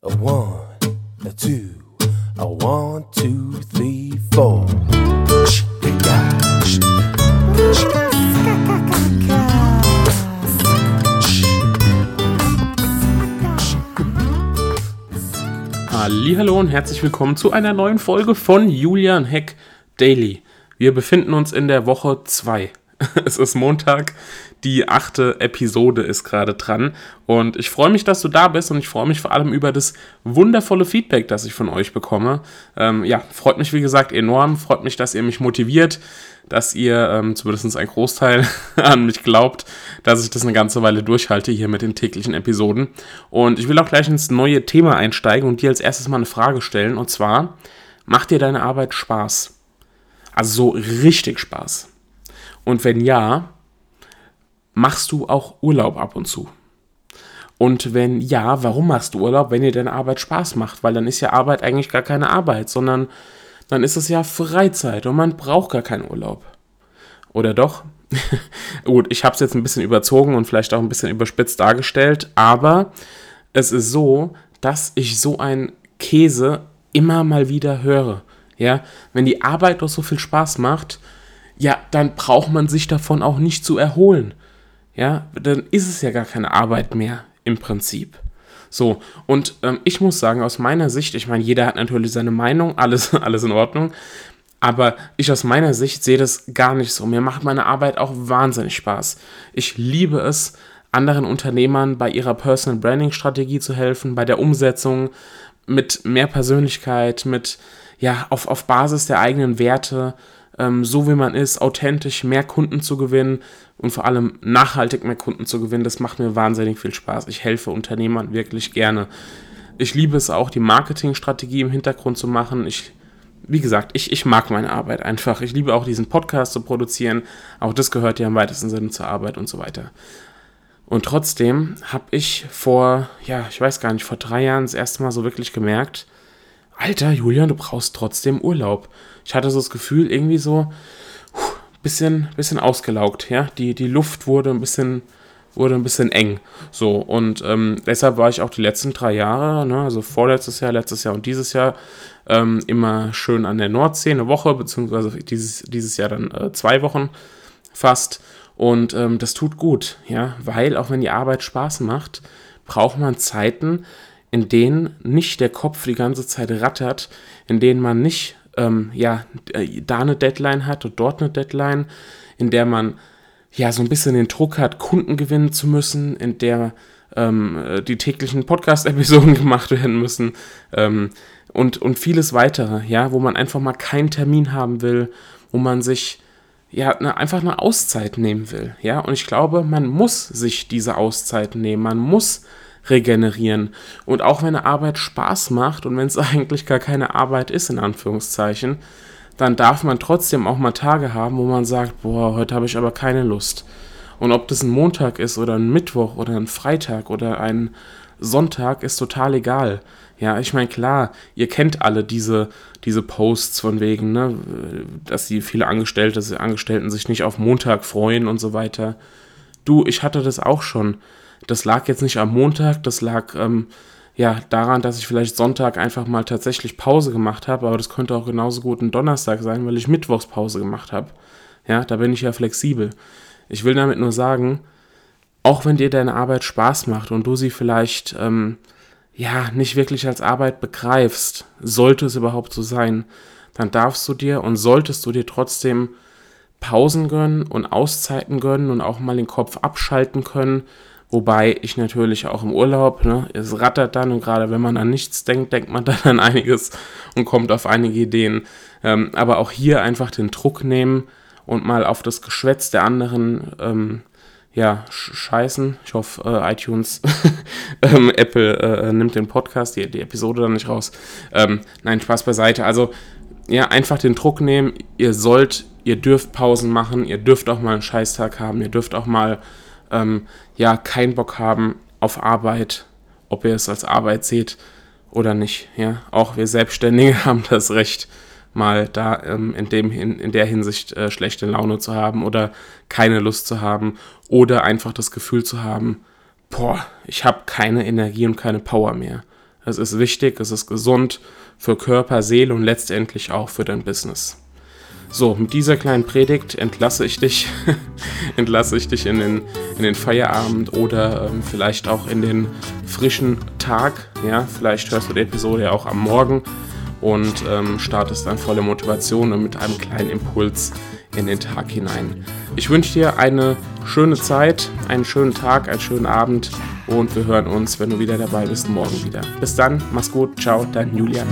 A one, a two, a one, two, three, four. Hallo und herzlich willkommen zu einer neuen Folge von Julian Heck Daily. Wir befinden uns in der Woche 2. Es ist Montag, die achte Episode ist gerade dran und ich freue mich, dass du da bist und ich freue mich vor allem über das wundervolle Feedback, das ich von euch bekomme. Ähm, ja, freut mich wie gesagt enorm, freut mich, dass ihr mich motiviert, dass ihr ähm, zumindest ein Großteil an mich glaubt, dass ich das eine ganze Weile durchhalte hier mit den täglichen Episoden. Und ich will auch gleich ins neue Thema einsteigen und dir als erstes mal eine Frage stellen und zwar, macht dir deine Arbeit Spaß? Also so richtig Spaß. Und wenn ja, machst du auch Urlaub ab und zu? Und wenn ja, warum machst du Urlaub, wenn dir deine Arbeit Spaß macht? Weil dann ist ja Arbeit eigentlich gar keine Arbeit, sondern dann ist es ja Freizeit und man braucht gar keinen Urlaub. Oder doch? Gut, ich habe es jetzt ein bisschen überzogen und vielleicht auch ein bisschen überspitzt dargestellt, aber es ist so, dass ich so einen Käse immer mal wieder höre. Ja, wenn die Arbeit doch so viel Spaß macht, ja, dann braucht man sich davon auch nicht zu erholen. Ja, dann ist es ja gar keine Arbeit mehr im Prinzip. So, und ähm, ich muss sagen, aus meiner Sicht, ich meine, jeder hat natürlich seine Meinung, alles, alles in Ordnung, aber ich aus meiner Sicht sehe das gar nicht so. Mir macht meine Arbeit auch wahnsinnig Spaß. Ich liebe es, anderen Unternehmern bei ihrer Personal Branding Strategie zu helfen, bei der Umsetzung mit mehr Persönlichkeit, mit, ja, auf, auf Basis der eigenen Werte ähm, so wie man ist, authentisch mehr Kunden zu gewinnen und vor allem nachhaltig mehr Kunden zu gewinnen. Das macht mir wahnsinnig viel Spaß. Ich helfe Unternehmern wirklich gerne. Ich liebe es auch, die Marketingstrategie im Hintergrund zu machen. Ich, wie gesagt, ich, ich mag meine Arbeit einfach. Ich liebe auch diesen Podcast zu produzieren. Auch das gehört ja im weitesten Sinne zur Arbeit und so weiter. Und trotzdem habe ich vor, ja, ich weiß gar nicht, vor drei Jahren das erste Mal so wirklich gemerkt, Alter, Julian, du brauchst trotzdem Urlaub. Ich hatte so das Gefühl, irgendwie so, bisschen, bisschen ausgelaugt, ja. Die, die Luft wurde ein bisschen, wurde ein bisschen eng. So, und ähm, deshalb war ich auch die letzten drei Jahre, ne, also vorletztes Jahr, letztes Jahr und dieses Jahr, ähm, immer schön an der Nordsee, eine Woche, beziehungsweise dieses, dieses Jahr dann äh, zwei Wochen fast. Und ähm, das tut gut, ja, weil auch wenn die Arbeit Spaß macht, braucht man Zeiten, in denen nicht der Kopf die ganze Zeit rattert, in denen man nicht ähm, ja, äh, da eine Deadline hat und dort eine Deadline, in der man ja so ein bisschen den Druck hat, Kunden gewinnen zu müssen, in der ähm, äh, die täglichen Podcast-Episoden gemacht werden müssen ähm, und, und vieles weitere, ja, wo man einfach mal keinen Termin haben will, wo man sich ja, ne, einfach eine Auszeit nehmen will, ja, und ich glaube, man muss sich diese Auszeit nehmen, man muss regenerieren. Und auch wenn eine Arbeit Spaß macht und wenn es eigentlich gar keine Arbeit ist, in Anführungszeichen, dann darf man trotzdem auch mal Tage haben, wo man sagt, boah, heute habe ich aber keine Lust. Und ob das ein Montag ist oder ein Mittwoch oder ein Freitag oder ein Sonntag, ist total egal. Ja, ich meine, klar, ihr kennt alle diese, diese Posts von wegen, ne, dass die viele Angestellte, Angestellten sich nicht auf Montag freuen und so weiter. Du, ich hatte das auch schon. Das lag jetzt nicht am Montag, das lag ähm, ja daran, dass ich vielleicht Sonntag einfach mal tatsächlich Pause gemacht habe, aber das könnte auch genauso gut ein Donnerstag sein, weil ich Mittwochs Pause gemacht habe. Ja, da bin ich ja flexibel. Ich will damit nur sagen, auch wenn dir deine Arbeit Spaß macht und du sie vielleicht ähm, ja nicht wirklich als Arbeit begreifst, sollte es überhaupt so sein, dann darfst du dir und solltest du dir trotzdem Pausen gönnen und Auszeiten gönnen und auch mal den Kopf abschalten können Wobei ich natürlich auch im Urlaub, ne, es rattert dann und gerade wenn man an nichts denkt, denkt man dann an einiges und kommt auf einige Ideen. Ähm, aber auch hier einfach den Druck nehmen und mal auf das Geschwätz der anderen ähm, ja, scheißen. Ich hoffe, äh, iTunes, ähm, Apple äh, nimmt den Podcast, die, die Episode dann nicht raus. Ähm, nein, Spaß beiseite. Also, ja, einfach den Druck nehmen. Ihr sollt, ihr dürft Pausen machen, ihr dürft auch mal einen Scheißtag haben, ihr dürft auch mal ähm, ja keinen Bock haben auf Arbeit, ob ihr es als Arbeit seht oder nicht. Ja, auch wir Selbstständige haben das Recht, mal da ähm, in, dem, in, in der Hinsicht äh, schlechte Laune zu haben oder keine Lust zu haben oder einfach das Gefühl zu haben, boah, ich habe keine Energie und keine Power mehr. Es ist wichtig, es ist gesund für Körper, Seele und letztendlich auch für dein Business. So, mit dieser kleinen Predigt entlasse ich dich, entlasse ich dich in den, in den Feierabend oder ähm, vielleicht auch in den frischen Tag. Ja, vielleicht hörst du die Episode ja auch am Morgen und ähm, startest dann voller Motivation und mit einem kleinen Impuls in den Tag hinein. Ich wünsche dir eine schöne Zeit, einen schönen Tag, einen schönen Abend und wir hören uns, wenn du wieder dabei bist, morgen wieder. Bis dann, mach's gut, ciao, dein Julian.